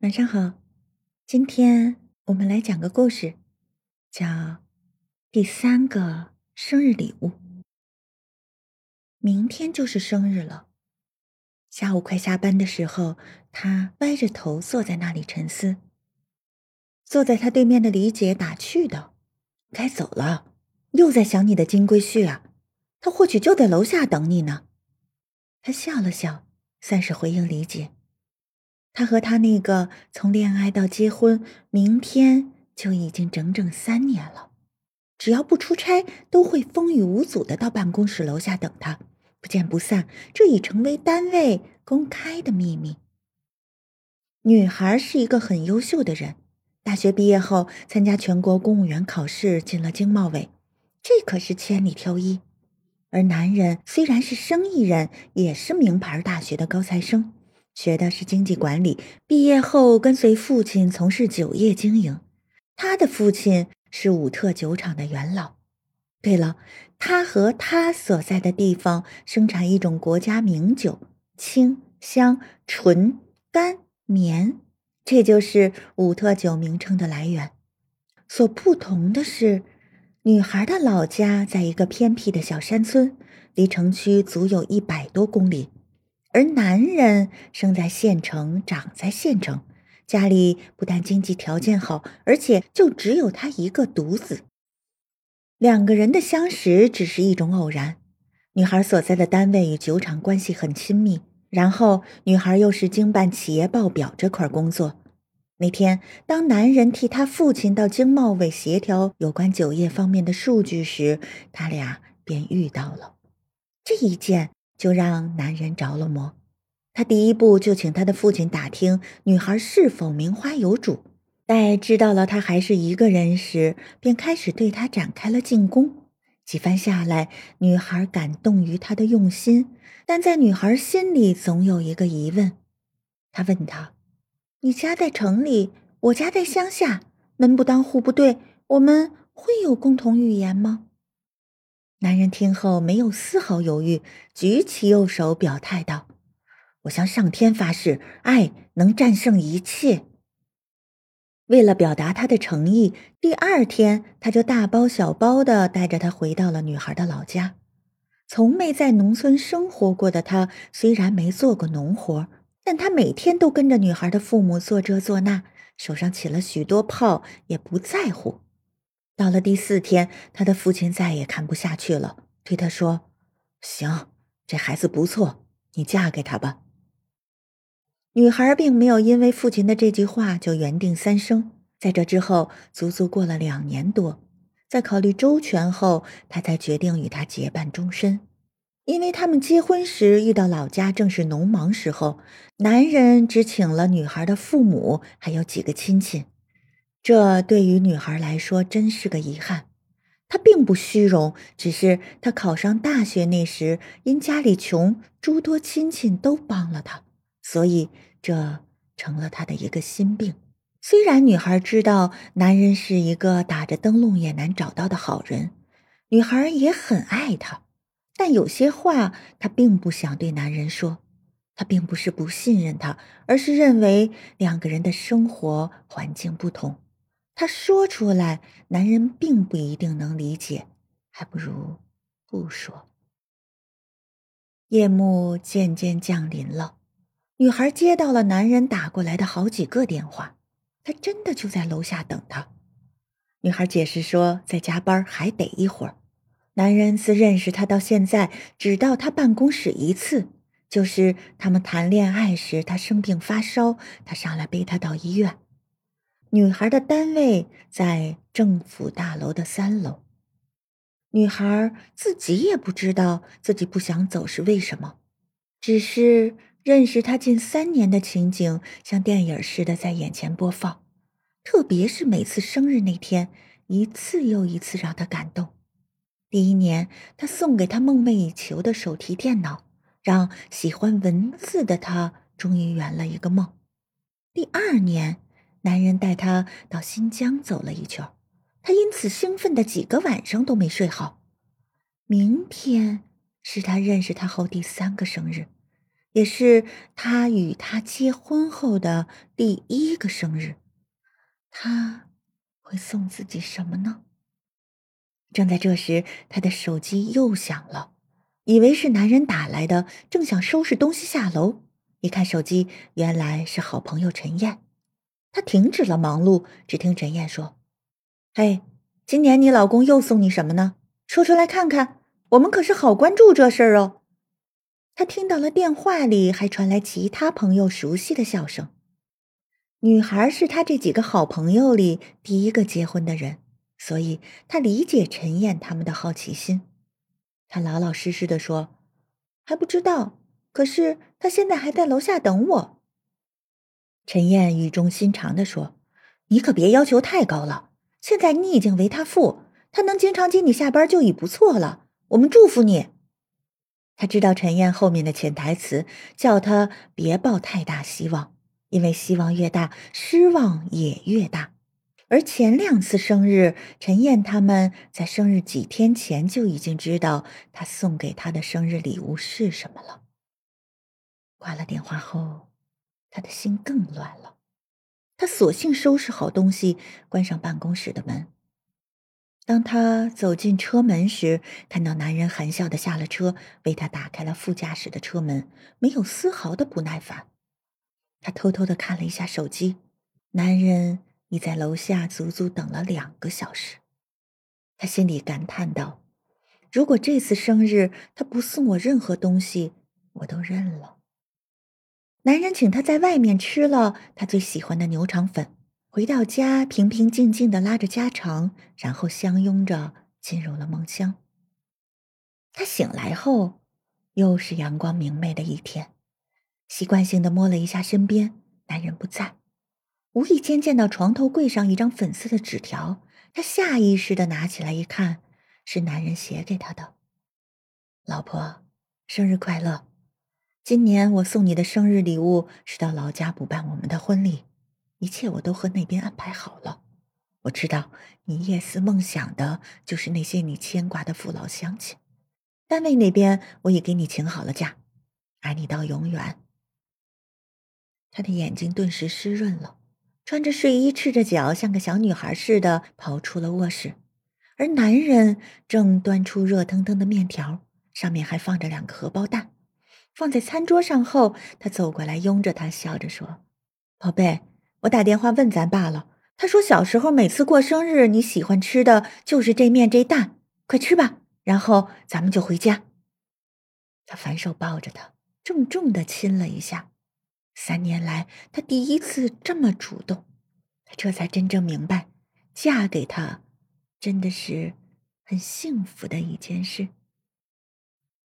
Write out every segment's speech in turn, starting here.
晚上好，今天我们来讲个故事，叫《第三个生日礼物》。明天就是生日了，下午快下班的时候，他歪着头坐在那里沉思。坐在他对面的李姐打趣道：“该走了，又在想你的金龟婿啊，他或许就在楼下等你呢。”他笑了笑，算是回应李姐。他和他那个从恋爱到结婚，明天就已经整整三年了。只要不出差，都会风雨无阻的到办公室楼下等他，不见不散。这已成为单位公开的秘密。女孩是一个很优秀的人，大学毕业后参加全国公务员考试，进了经贸委，这可是千里挑一。而男人虽然是生意人，也是名牌大学的高材生。学的是经济管理，毕业后跟随父亲从事酒业经营。他的父亲是武特酒厂的元老。对了，他和他所在的地方生产一种国家名酒，清香醇甘绵，这就是武特酒名称的来源。所不同的是，女孩的老家在一个偏僻的小山村，离城区足有一百多公里。而男人生在县城，长在县城，家里不但经济条件好，而且就只有他一个独子。两个人的相识只是一种偶然。女孩所在的单位与酒厂关系很亲密，然后女孩又是经办企业报表这块工作。那天，当男人替他父亲到经贸委协调有关酒业方面的数据时，他俩便遇到了。这一见。就让男人着了魔，他第一步就请他的父亲打听女孩是否名花有主。待知道了她还是一个人时，便开始对她展开了进攻。几番下来，女孩感动于他的用心，但在女孩心里总有一个疑问。他问他：“你家在城里，我家在乡下，门不当户不对，我们会有共同语言吗？”男人听后没有丝毫犹豫，举起右手表态道：“我向上天发誓，爱能战胜一切。”为了表达他的诚意，第二天他就大包小包的带着她回到了女孩的老家。从没在农村生活过的他，虽然没做过农活，但他每天都跟着女孩的父母做这做那，手上起了许多泡，也不在乎。到了第四天，他的父亲再也看不下去了，对他说：“行，这孩子不错，你嫁给他吧。”女孩并没有因为父亲的这句话就缘定三生，在这之后足足过了两年多，在考虑周全后，他才决定与他结伴终身。因为他们结婚时遇到老家正是农忙时候，男人只请了女孩的父母，还有几个亲戚。这对于女孩来说真是个遗憾。她并不虚荣，只是她考上大学那时，因家里穷，诸多亲戚都帮了她，所以这成了她的一个心病。虽然女孩知道男人是一个打着灯笼也难找到的好人，女孩也很爱他，但有些话她并不想对男人说。她并不是不信任他，而是认为两个人的生活环境不同。他说出来，男人并不一定能理解，还不如不说。夜幕渐渐降临了，女孩接到了男人打过来的好几个电话，他真的就在楼下等她。女孩解释说，在加班，还得一会儿。男人自认识她到现在，只到她办公室一次，就是他们谈恋爱时，他生病发烧，他上来背他到医院。女孩的单位在政府大楼的三楼。女孩自己也不知道自己不想走是为什么，只是认识他近三年的情景像电影似的在眼前播放，特别是每次生日那天，一次又一次让他感动。第一年，他送给他梦寐以求的手提电脑，让喜欢文字的他终于圆了一个梦。第二年。男人带她到新疆走了一圈，她因此兴奋的几个晚上都没睡好。明天是他认识他后第三个生日，也是他与他结婚后的第一个生日。他会送自己什么呢？正在这时，他的手机又响了，以为是男人打来的，正想收拾东西下楼，一看手机，原来是好朋友陈燕。他停止了忙碌，只听陈燕说：“嘿，今年你老公又送你什么呢？说出来看看，我们可是好关注这事儿哦。”他听到了电话里还传来其他朋友熟悉的笑声。女孩是他这几个好朋友里第一个结婚的人。所以他理解陈燕他们的好奇心，他老老实实的说：“还不知道，可是他现在还在楼下等我。”陈燕语重心长的说：“你可别要求太高了，现在你已经为他付，他能经常接你下班就已不错了。我们祝福你。”他知道陈燕后面的潜台词，叫他别抱太大希望，因为希望越大，失望也越大。而前两次生日，陈燕他们在生日几天前就已经知道他送给他的生日礼物是什么了。挂了电话后，他的心更乱了。他索性收拾好东西，关上办公室的门。当他走进车门时，看到男人含笑的下了车，为他打开了副驾驶的车门，没有丝毫的不耐烦。他偷偷的看了一下手机，男人。你在楼下足足等了两个小时，他心里感叹道：“如果这次生日他不送我任何东西，我都认了。”男人请他在外面吃了他最喜欢的牛肠粉，回到家平平静静的拉着家常，然后相拥着进入了梦乡。他醒来后，又是阳光明媚的一天，习惯性的摸了一下身边，男人不在。无意间见到床头柜上一张粉色的纸条，他下意识的拿起来一看，是男人写给他的：“老婆，生日快乐！今年我送你的生日礼物是到老家补办我们的婚礼，一切我都和那边安排好了。我知道你夜思梦想的就是那些你牵挂的父老乡亲。单位那边我也给你请好了假，爱你到永远。”他的眼睛顿时湿润了。穿着睡衣，赤着脚，像个小女孩似的跑出了卧室，而男人正端出热腾腾的面条，上面还放着两个荷包蛋，放在餐桌上后，他走过来拥着她，笑着说：“宝贝，我打电话问咱爸了，他说小时候每次过生日，你喜欢吃的就是这面这蛋，快吃吧，然后咱们就回家。”他反手抱着她，重重的亲了一下。三年来，他第一次这么主动，他这才真正明白，嫁给他真的是很幸福的一件事。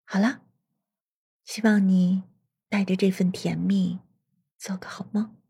好了，希望你带着这份甜蜜，做个好梦。